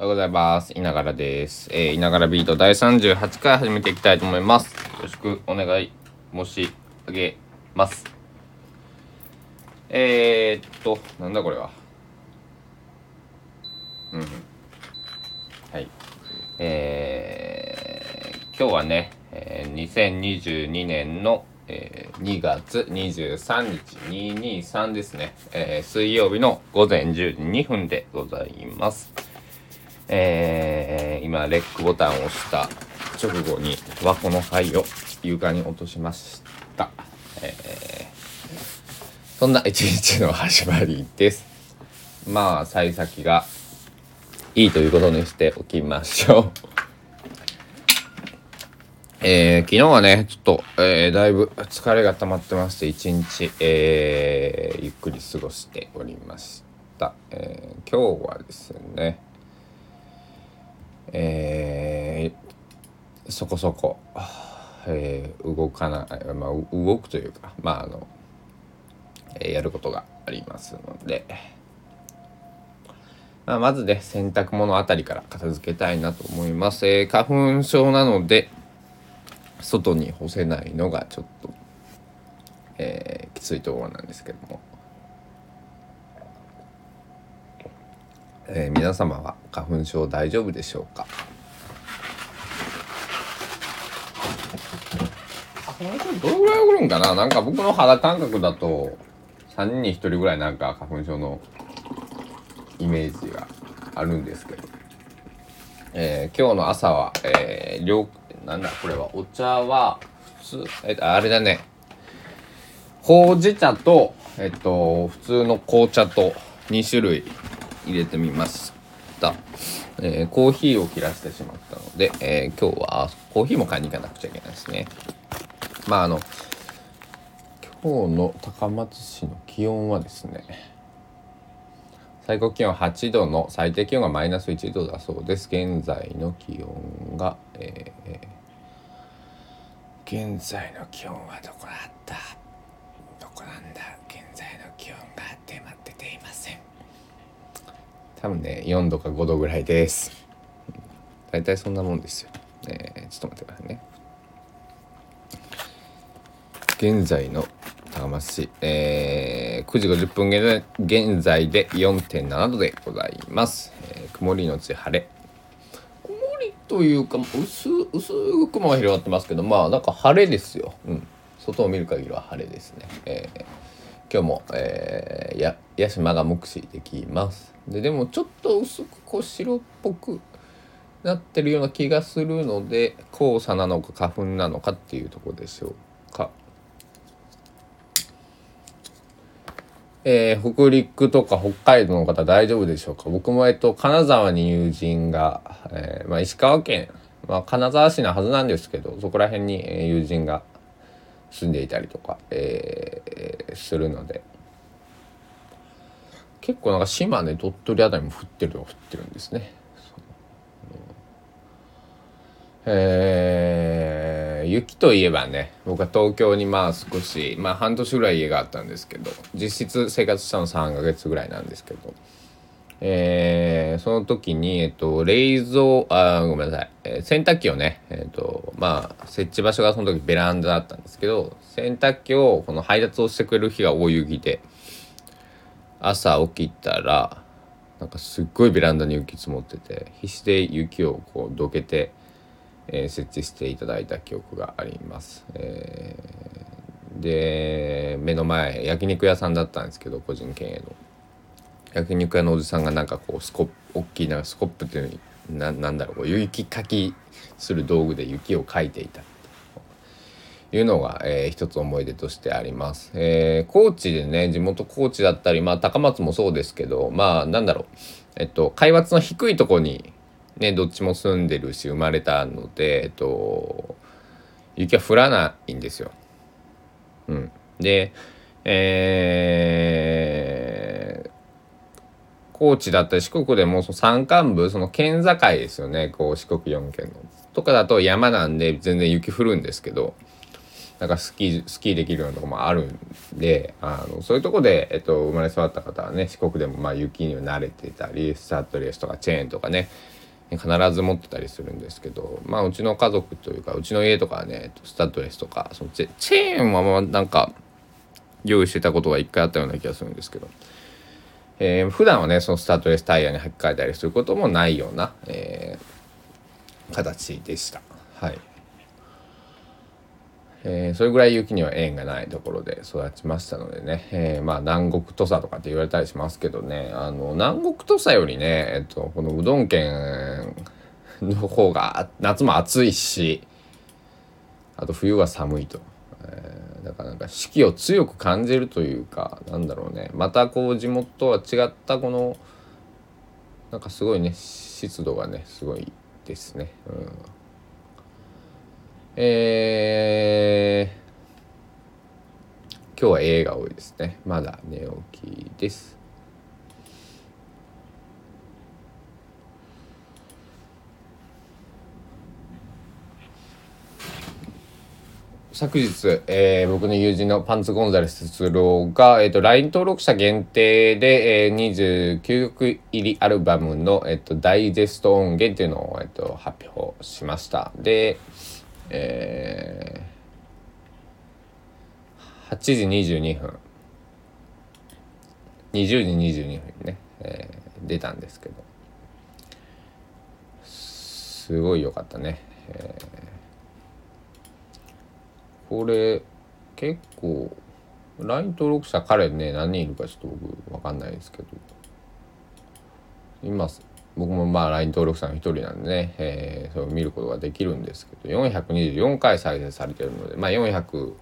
おはようございます。いながらです。えー、いながらビート第38回始めていきたいと思います。よろしくお願い申し上げます。えー、っと、なんだこれは？うん。はい。えー、今日はね、えー、2022年の、えー、2月23日223ですね、えー、水曜日の午前10時2分でございます。えー、今、レックボタンを押した直後に、和子の灰を床に落としました。えー、そんな一日の始まりです。まあ、幸先がいいということにしておきましょう。えー、昨日はね、ちょっと、えー、だいぶ疲れが溜まってまして、一日、えー、ゆっくり過ごしておりました。えー、今日はですね、えー、そこそこ、えー、動かない、まあ、動くというか、まあ、あの、えやることがありますので、まあ、まずね、洗濯物あたりから片付けたいなと思います。えー花粉症なので、外に干せないのがちょっと、えーきついところなんですけども、えー皆様は花粉症大丈夫でしょうか？花粉症どれぐらい起こるんかな？なんか僕の肌感覚だと3人に1人ぐらいなんか花粉症のイメージがあるんですけど、えー今日の朝は、えー、両なんだこれは？お茶は普通えあれだね。ほうじ茶とえっと普通の紅茶と2種類入れてみました、えーコーヒーを切らしてしまったので、えー今日はコーヒーも買いに行かなくちゃいけないですね。まああの今日の高松市の気温はですね最高気温8度の最低気温がマイナス1度だそうです。現在の気温が、えー現在の気温はどこだった？どこなんだ現在の気温が出ま出ていません多分ね4度か5度ぐらいです。大体そんなもんですよ、えーちょっと待ってくださいね。現在の高松市、えー9時50分現在現在で4.7度でございます、えー曇りのち晴れ。曇りというか薄薄く雲が広がってますけどまあなんか晴れですよ、うん、外を見る限りは晴れですね、えー今日も、えーや屋島が目視できます。ででもちょっと薄くこう白っぽくなってるような気がするので黄砂なのか花粉なのかっていうとこでしょうか。えー北陸とか北海道の方大丈夫でしょうか？僕もえっと金沢に友人が、えーまあ、石川県、まあ、金沢市なはずなんですけどそこら辺にえ友人が住んでいたりとか、えーするので。結構なんか島根鳥取あたりも降ってるのは降ってるんですね。えー雪といえばね僕は東京にまあ少しまあ半年ぐらい家があったんですけど実質生活したの3ヶ月ぐらいなんですけど、えーその時に、えっと、冷蔵あごめんなさい、えー洗濯機をね、えっとまあ設置場所がその時ベランダだったんですけど洗濯機をこの配達をしてくれる日が大雪で朝起きたらなんかすっごいベランダに雪積もってて必死で雪をこうどけて、えー設置していただいた記憶があります。えーで目の前焼肉屋さんだったんですけど個人経営の焼肉屋のおじさんがなんかこうスコップ大きいなスコップっていうななんだろうこう雪かきする道具で雪をかいていたいうのが、えー一つ思い出としてあります。えー高知でね地元高知だったりまあ高松もそうですけどまあなんだろうえっと海抜の低いとこにねどっちも住んでるし生まれたのでえっと雪は降らないんですよ。うん、でえー高知だったり四国でもその山間部その県境ですよねこう四国4県の。とかだと山なんで全然雪降るんですけどなんかスキースキーできるようなとこもあるんであのそういうとこで、えっと、生まれ育った方はね四国でもまあ雪には慣れてたりスタッドレスとかチェーンとかね必ず持ってたりするんですけどまあうちの家族というかうちの家とかはねスタッドレスとかそのチェチェーンはまあなんか用意してたことが一回あったような気がするんですけど、えー、普段はねそのスタッドレスタイヤに履き替えたりすることもないような、えー、形でした。はいえー、それぐらい雪には縁がないところで育ちましたのでね、えー、まあ南国土佐とかって言われたりしますけどね。あの南国土佐よりね、えっと、このうどん県の方が夏も暑いしあと冬は寒いと、えー、だからなんか四季を強く感じるというかなんだろうね。またこう地元とは違ったこのなんかすごいね湿度がねすごいですね。うん。えー、今日は A が多いですね。まだ寝起きです。昨日、えー、僕の友人のパンツ・ゴンザレス哲郎が、えーと、LINE 登録者限定で、えー、29曲入りアルバムの、えーと、ダイジェスト音源っていうのを、えーと発表しました。で、えー、8時22分20時22分にね、えー、出たんですけど。すごい良かったね、えー、これ結構 LINE 登録者彼ね何人いるかちょっと僕分かんないですけど。今僕もまあ LINE 登録者の一人なんでね、えー、それを見ることができるんですけど424回再生されてるのでまあ400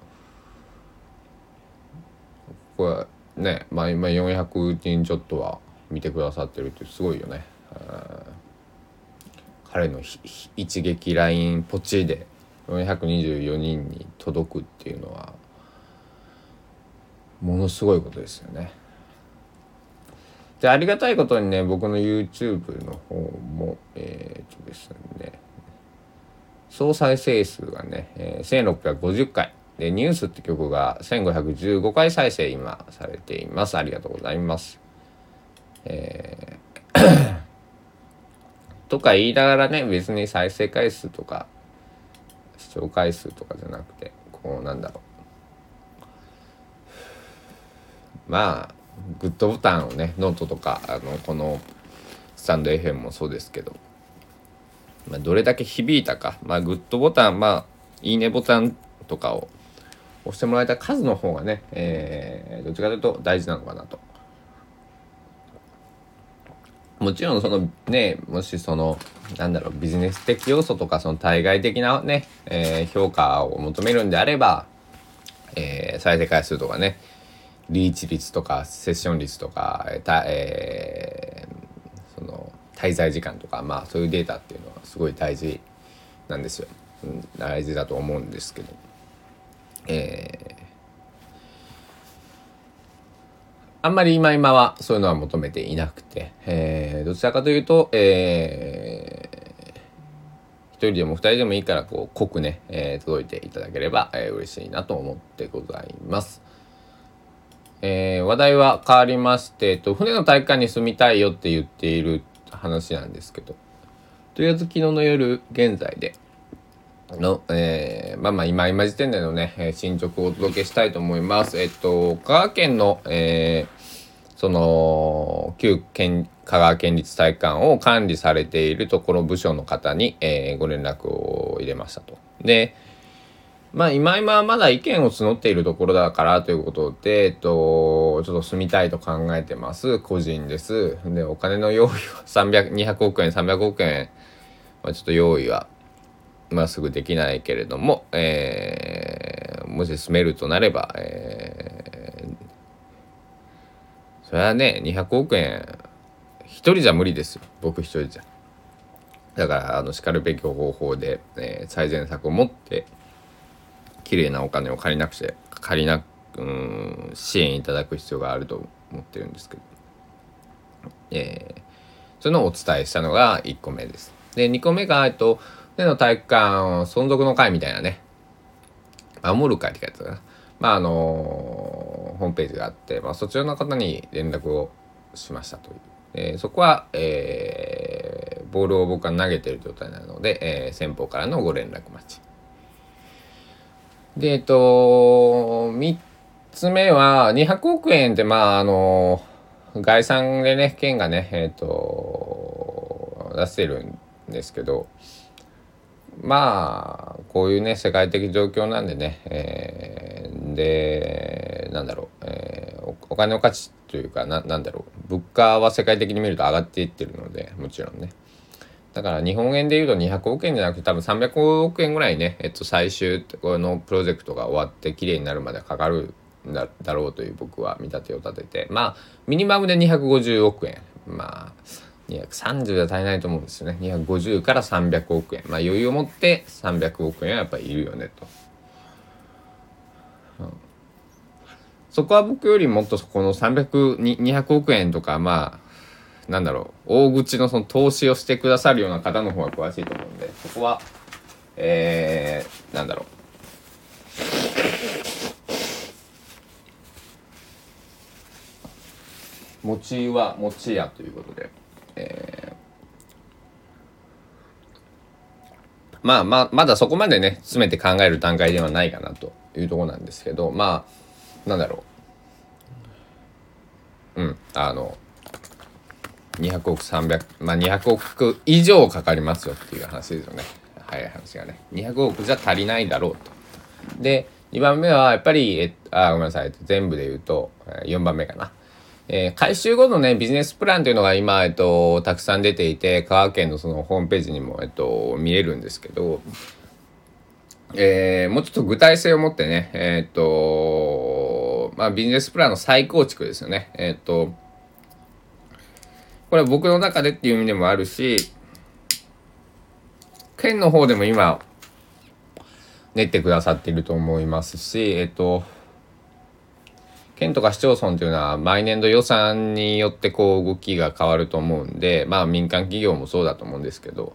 これねまあ今400人ちょっとは見てくださってるってすごいよね。彼の一撃 LINE ポチで424人に届くっていうのはものすごいことですよね。でありがたいことにね僕の YouTube の方もえー、っとですね総再生数がね、えー、1650回でニュースって曲が1515回再生今されています。ありがとうございます。えー とか言いながらね別に再生回数とか視聴回数とかじゃなくてこうなんだろう。まあグッドボタンをねノートとかあのこのスタンド FM もそうですけど、まあ、どれだけ響いたか、まあ、グッドボタンまあいいねボタンとかを押してもらえた数の方がね、えー、どっちかというと大事なのかなと。もちろんそのねもしそのなんだろうビジネス的要素とかその対外的なね、えー、評価を求めるんであれば、えー、再生回数とかねリーチ率とかセッション率とか、ええー、その滞在時間とかまあそういうデータっていうのはすごい大事なんですよ、大事だと思うんですけど。えー、あんまり今今はそういうのは求めていなくて、えー、どちらかというと、えー、一人でも二人でもいいからこう濃くね、えー、届いていただければ、えー、嬉しいなと思ってございます。えー、話題は変わりまして、えっと、船の体育館に住みたいよって言っている話なんですけど、とりあえず昨日の夜現在での、えー、まあまあ今今時点でのね、進捗をお届けしたいと思います。えっと、香川県の、えー、その、旧県、香川県立体育館を管理されているところ部署の方に、えー、ご連絡を入れましたと。で、まあ今今まだ意見を募っているところだからということで、えっと、ちょっと住みたいと考えてます。個人です。で、お金の用意は300、200億円、300億円はちょっと用意は、まあすぐできないけれども、えー、もし住めるとなれば、えー、それはね、200億円、一人じゃ無理ですよ。僕一人じゃ。だから、あの、叱るべき方法で、えー、最善策を持って、綺麗なお金を借りなくて借りなうん支援いただく必要があると思ってるんですけど、えー、そのお伝えしたのが1個目です。で2個目が、えっと、船の体育館存続の会みたいなねアモルカって書いてたかな。まああのホームページがあって、まあ、そちらの方に連絡をしましたという。えー、そこは、えー、ボールを僕は投げてる状態なので、えー、先方からのご連絡待ち。で、えっと、3つ目は、200億円って、まあ、あの、概算でね、県がね、えっと、出してるんですけど、まあ、こういうね、世界的状況なんでね、えー、で、なんだろう、えー、お金の価値というか、な、なんだろう、物価は世界的に見ると上がっていってるので、もちろんね。だから日本円で言うと200億円じゃなくて多分300億円ぐらいね、えっと、最終このプロジェクトが終わって綺麗になるまでかかるんだろうという僕は見立てを立てて。まあミニマムで250億円。まあ230では足りないと思うんですよね。250から300億円。まあ余裕を持って300億円はやっぱりいるよねと、うん、そこは僕よりもっとそこの300200億円とかまあなんだろう大口のその投資をしてくださるような方の方が詳しいと思うんでそこはえー、なんだろう。餅は餅屋ということで、えー、まあまあまだそこまでね詰めて考える段階ではないかなというとこなんですけどまあなんだろう。うんあの200億300まあ200億以上かかりますよっていう話ですよね。早い話がね。200億じゃ足りないだろうと。で2番目はやっぱりえあごめんなさい。全部で言うと4番目かな。えー、回収後のね、ビジネスプランというのが今、えっと、たくさん出ていて、香川県のそのホームページにも、えっと、見えるんですけど、えー、もうちょっと具体性を持ってね、えー、っと、まあ、ビジネスプランの再構築ですよね。え、っと、これ僕の中でっていう意味でもあるし、県の方でも今、練ってくださっていると思いますし、えっと、県とか市町村というのは毎年度予算によってこう動きが変わると思うんで、まあ民間企業もそうだと思うんですけど、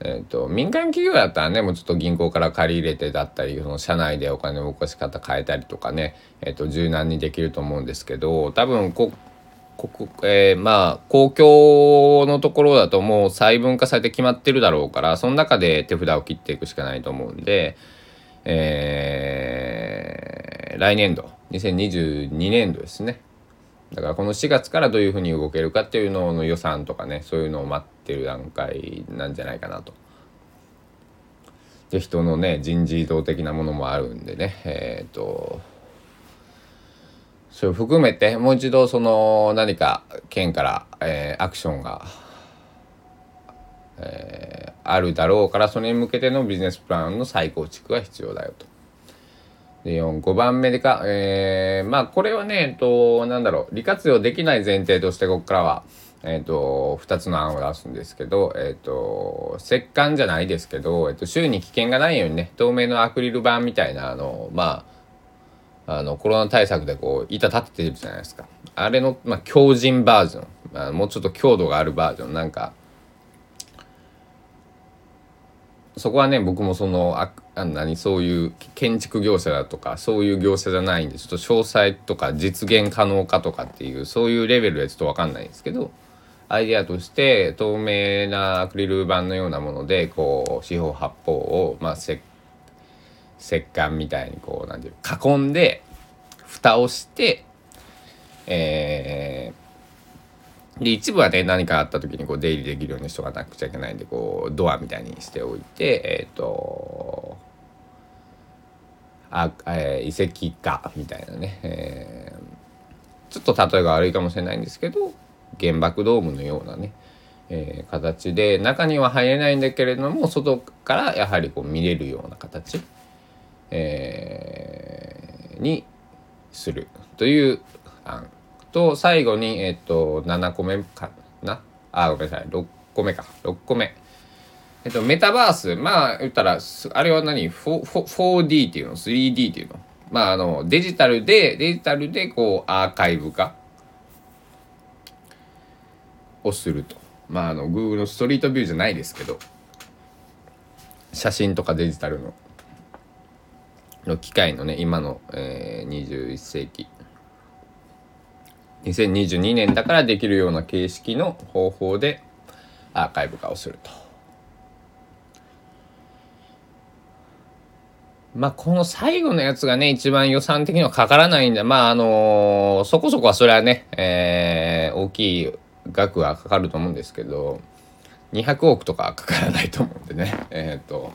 えっ、と、民間企業だったらね、もうちょっと銀行から借り入れてだったり、その社内でお金の動かし方変えたりとかね、えっ、と、柔軟にできると思うんですけど、多分こ、こえー、まあ公共のところだともう細分化されて決まってるだろうからその中で手札を切っていくしかないと思うんで、えー、来年度2022年度ですねだからこの4月からどういうふうに動けるかっていうのの予算とかねそういうのを待ってる段階なんじゃないかなと。で人のね人事異動的なものもあるんでねえっ、ー、とそれを含めてもう一度その何か県から、えー、アクションが、えー、あるだろうからそれに向けてのビジネスプランの再構築が必要だよと。で4 5番目でか、えー、まあこれはね、えっと、なんだろう利活用できない前提としてここからは、えっと、2つの案を出すんですけど、えっと、石棺じゃないですけど、えっと、周囲に危険がないようにね透明のアクリル板みたいなあのまああのコロナ対策でこう板立ててるじゃないですか。あれの、まあ、強靭バージョン、まあ、もうちょっと強度があるバージョン。なんかそこはね僕もそのああ何そういう建築業者だとかそういう業者じゃないんでちょっと詳細とか実現可能かとかっていうそういうレベルでちょっと分かんないんですけどアイデアとして透明なアクリル板のようなものでこう四方八方を、まあ、設石棺みたいにこうなんていう囲んで蓋をしてえー、で一部はね何かあった時にこう出入りできるようにしとかなくちゃいけないんでこうドアみたいにしておいてえっ、ー、とあ、えー、遺跡かみたいなね、えー、ちょっと例えが悪いかもしれないんですけど原爆ドームのようなね、えー、形で中には入れないんだけれども外からやはりこう見れるような形えー、にするという案と最後に、えっ、と7個目かな？あごめんなさい。6個目か。6個目。えっと、メタバース、まあ、言ったら、あれは何？4,4D っていうの ?3D っていうの？まあ、あの、デジタルで、デジタルで、こう、アーカイブ化をすると。まあ、あの、Google のストリートビューじゃないですけど、写真とかデジタルの。の機械のね今の、えー、21世紀。2022年だからできるような形式の方法でアーカイブ化をすると。まあ、この最後のやつがね、一番予算的にはかからないんで、まあ、あのー、そこそこはそれはね、えー、大きい額はかかると思うんですけど、200億とかはかからないと思うんでね、えっ、ー、と、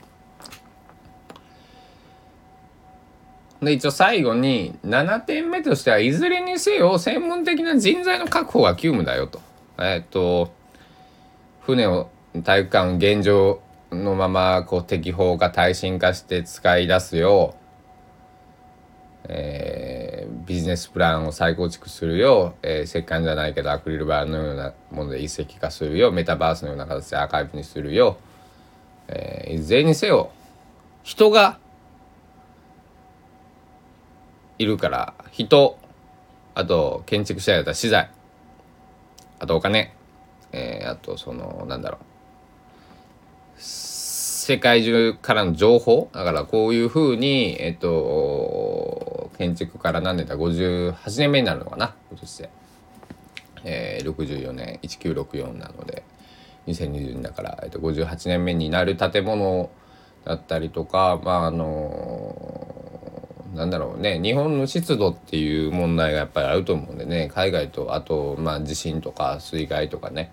で、一応最後に7点目としてはいずれにせよ専門的な人材の確保が急務だよと。えっ、と、船を体育館現状のままこう適法が耐震化して使い出すよ。う、えー、ビジネスプランを再構築するよ。う、えー、石棺じゃないけどアクリル板のようなもので一石化するよ。うメタバースのような形でアーカイブにするよ、えー、いずれにせよ人がいるから人あと建築者やった資材あとお金、えー、あとそのなんだろう世界中からの情報だからこういうふうにえっと建築から何年だ58年目になるのかな今年で、えー、64年1964なので2020年だから、えっと、58年目になる建物だったりとかまああのなんだろうね。日本の湿度っていう問題がやっぱりあると思うんでね。海外とあとまあ地震とか水害とかね。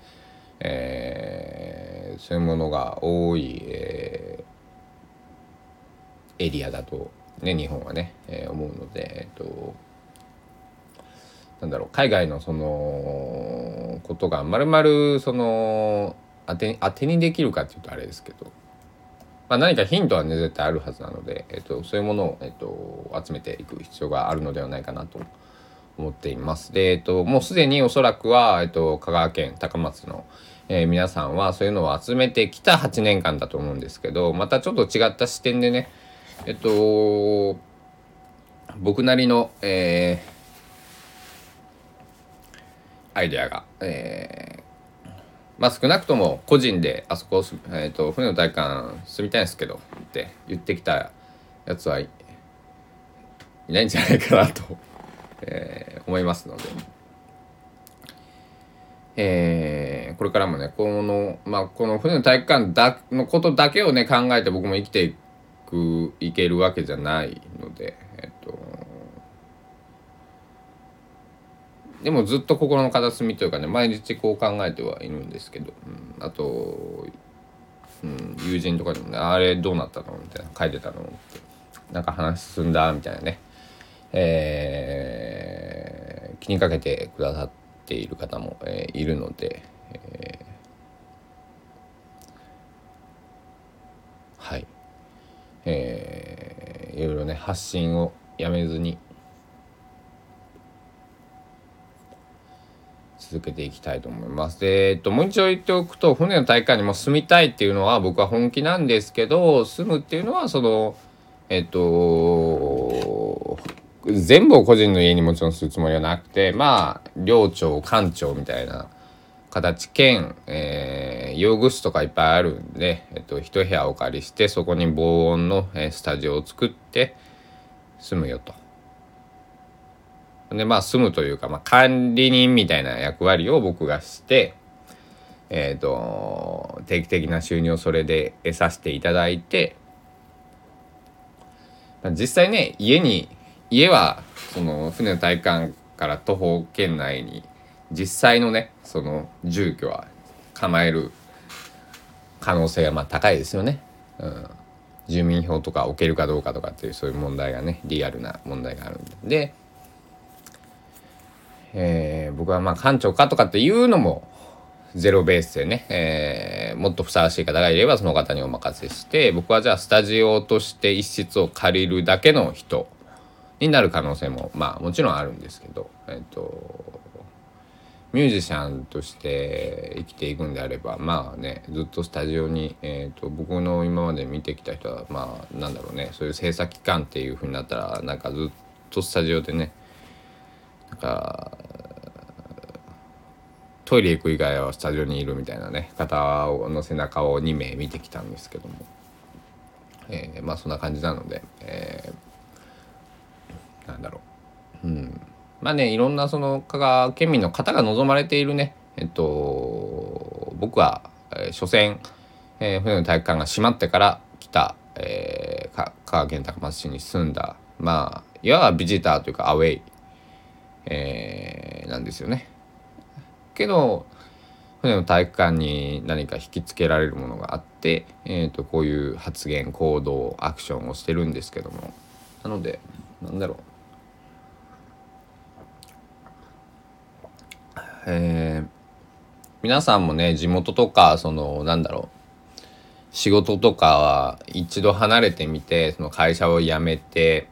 えー、そういうものが多い、えー、エリアだとね日本はね、えー、思うので、えっと、なんだろう。海外のそのことがまるまるその当て当てにできるかっていうとあれですけど、まあ、何かヒントはね絶対あるはずなので、えっと、そういうものを、えっと、集めていく必要があるのではないかなと思っています。で、えっと、もうすでにおそらくは、えっと、香川県高松の、えー、皆さんはそういうのを集めてきた8年間だと思うんですけどまたちょっと違った視点でねえっと僕なりの、えー、アイデアが、えー、まあ少なくとも個人であそこ、えーと、船の体感住みたいんですけどって言ってきたやつはいないんじゃないかなと、えー、思いますので。えー、これからもねこの,、まあ、この船の体育館だのことだけをね考えて僕も生きていくいけるわけじゃないのでえっとでもずっと心の片隅というかね毎日こう考えてはいるんですけど、うん、あと、うん、友人とかでもね「あれどうなったの?」みたいな書いてたのってなんか話進んだみたいなねえー、気にかけてくださって。いる方も、えー、いるので、えー、はい、えー、いろいろね発信をやめずに続けていきたいと思います。で、えっと、もう一度言っておくと、船の大会にも住みたいっていうのは僕は本気なんですけど、住むっていうのは、その、えっと、全部を個人の家にもちろんするつもりはなくてまあ寮長館長みたいな形兼、えー、用具室とかいっぱいあるんで、えっと、一部屋お借りしてそこに防音の、え、スタジオを作って住むよと。でまあ住むというか、まあ、管理人みたいな役割を僕がして、えーと定期的な収入をそれで得させていただいて、実際ね家に家はその船の体育館から徒歩圏内に実際のねその住居は構える可能性がまあ高いですよね。うん、住民票とか置けるかどうかとかっていうそういう問題がねリアルな問題があるんで。で、えー、僕はまあ館長かとかっていうのもゼロベースでね、えー、もっとふさわしい方がいればその方にお任せして僕はじゃあスタジオとして一室を借りるだけの人になる可能性もまあもちろんあるんですけど、えっと、ミュージシャンとして生きていくんであればまあねずっとスタジオに、えーと、僕の今まで見てきた人はまあなんだろうねそういう制作期間っていうふうになったらなんかずっとスタジオでねなんかトイレ行く以外はスタジオにいるみたいなね方の背中を2名見てきたんですけども、えー、まあそんな感じなので、えーなんだろう。うん。まあねいろんなその香川県民の方が望まれているね。えっと僕は、えー、所詮、えー、船の体育館が閉まってから来た、えー、香川県高松市に住んだまあいわばビジターというかアウェイ、えー、なんですよね。けど船の体育館に何か引きつけられるものがあって、えーと、こういう発言行動アクションをしてるんですけども。なのでなんだろう。えー、皆さんもね地元とかそのなんだろう。仕事とかは一度離れてみてその会社を辞めて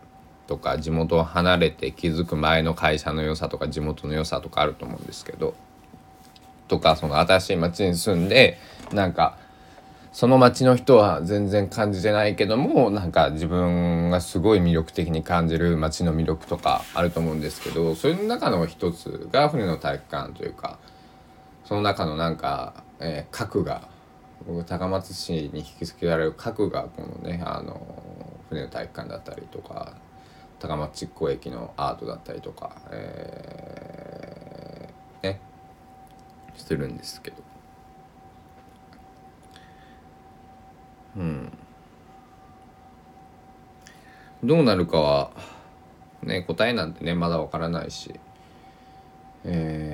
とか地元を離れて気づく前の会社の良さとか地元の良さとかあると思うんですけどとかその新しい町に住んでなんかその町の人は全然感じてないけどもなんか自分がすごい魅力的に感じる町の魅力とかあると思うんですけどそれの中の一つが船の体育館というかその中のなんか、えー、核が僕高松市に引き付けられる核がこのねあの船の体育館だったりとか高松築港駅のアートだったりとか、えー、ねするんですけど。うん。どうなるかはね答えなんてねまだわからないし。え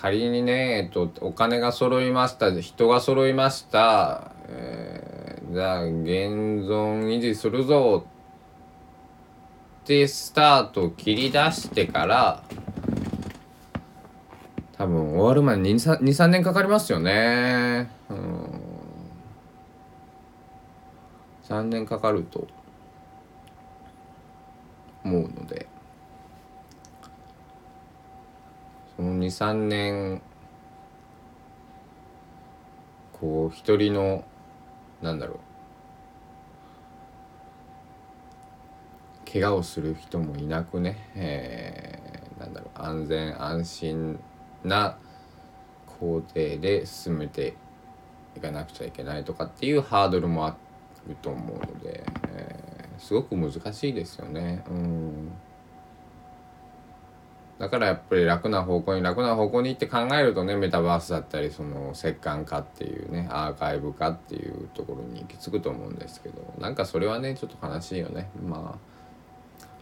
仮にね、えっと、お金が揃いました人が揃いました、えー、じゃあ現存維持するぞってスタートを切り出してから多分終わるまで23年かかりますよね。うん。3年かかると思うのでその23年こう一人のなんだろう。怪我をする人もいなくね、えー、なんだろう。安全安心な工程で進めていかなくちゃいけないとかっていうハードルもあると思うので、えー、すごく難しいですよね。うん。だからやっぱり楽な方向に楽な方向に行って考えるとねメタバースだったりその折感化っていうねアーカイブ化っていうところに行き着くと思うんですけどなんかそれはねちょっと悲しいよね。まあ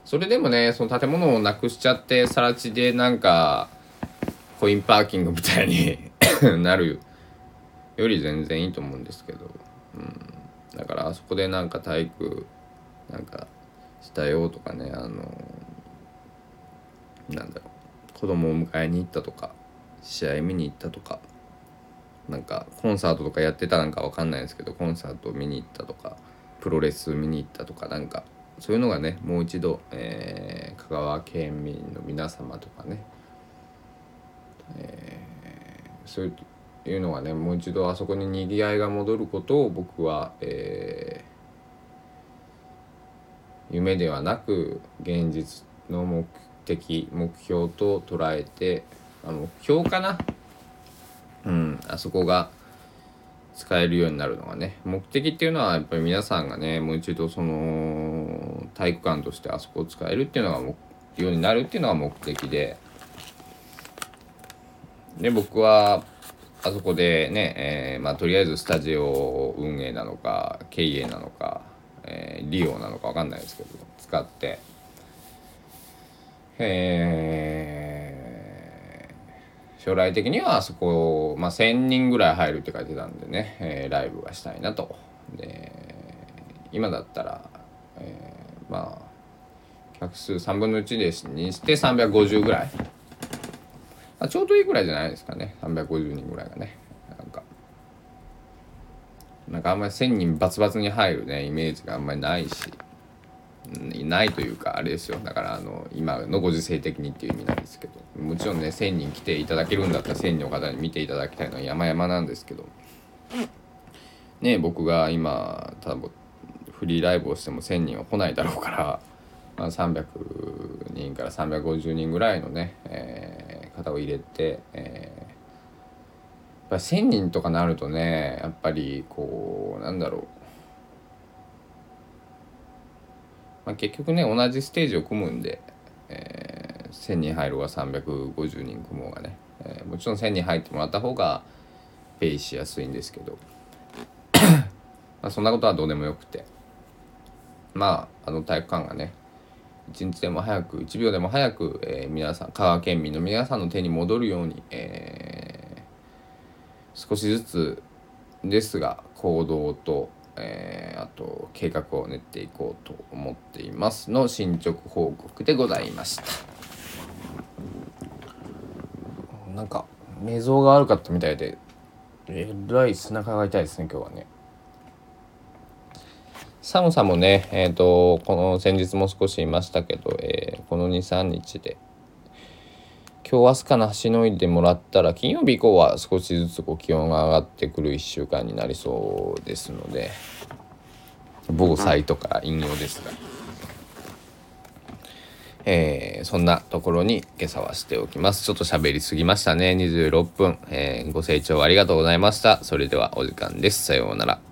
それでもねその建物をなくしちゃって更地でなんかコインパーキングみたいに なるより全然いいと思うんですけど、うん、だからあそこでなんか体育なんかしたよとかねあのなんだろう子供を迎えに行ったとか試合見に行ったとかなんかコンサートとかやってたなんかわかんないですけどコンサート見に行ったとかプロレス見に行ったとかなんかそういうのがねもう一度、えー、香川県民の皆様とかねえー、そういうのがねもう一度あそこににぎわいが戻ることを僕は、えー、夢ではなく現実の目的目標と捉えてあ目標かな？うんあそこが使えるようになるのがね目的っていうのはやっぱり皆さんがねもう一度その体育館としてあそこを使えるっていうのがようになるっていうのが目的で。で僕はあそこでね、えー、まあ、とりあえずスタジオ運営なのか経営なのか、えー、利用なのか分かんないですけど使って。えー、将来的にはそこ、まあ、1,000人ぐらい入るって書いてたんでね、えー、ライブがしたいなと。で今だったら、えー、まあ客数3分の1ですにして350ぐらい。あ、ちょうどいいぐらいじゃないですかね。350人ぐらいがね。なんか。なんかあんまり1,000人バツバツに入るねイメージがあんまりないし。ないというかあれですよ。だからあの今のご時世的にっていう意味なんですけど。もちろんね1,000人来ていただけるんだったら1,000人の方に見ていただきたいのは山々なんですけど。ね僕が今多分フリーライブをしても1,000人は来ないだろうから、まあ、300人から350人ぐらいのね、えー方を入れて、えやっぱ1,000人とかなるとねやっぱりこうなんだろう、まあ、結局ね同じステージを組むんで、えー、1,000人入るが350人組もうがね、えー、もちろん1,000人入ってもらった方がペイしやすいんですけど。まあそんなことはどうでもよくて。まああの体育館がね一日でも早く1秒でも早く、えー、皆さん香川県民の皆さんの手に戻るように、えー、少しずつですが行動と、えー、あと計画を練っていこうと思っていますの進捗報告でございました。なんか寝相が悪かったみたいでえらい背中が痛いですね今日はね。寒さもね、えっ、ー、と、この先日も少しいましたけど、えー、この2、3日で、今日明日かなしのいでもらったら、金曜日以降は少しずつこう気温が上がってくる1週間になりそうですので、防災とか引用ですが、えー、そんなところに今朝はしておきます。ちょっと喋りすぎましたね。26分、えー、ご清聴ありがとうございました。それではお時間です。さようなら。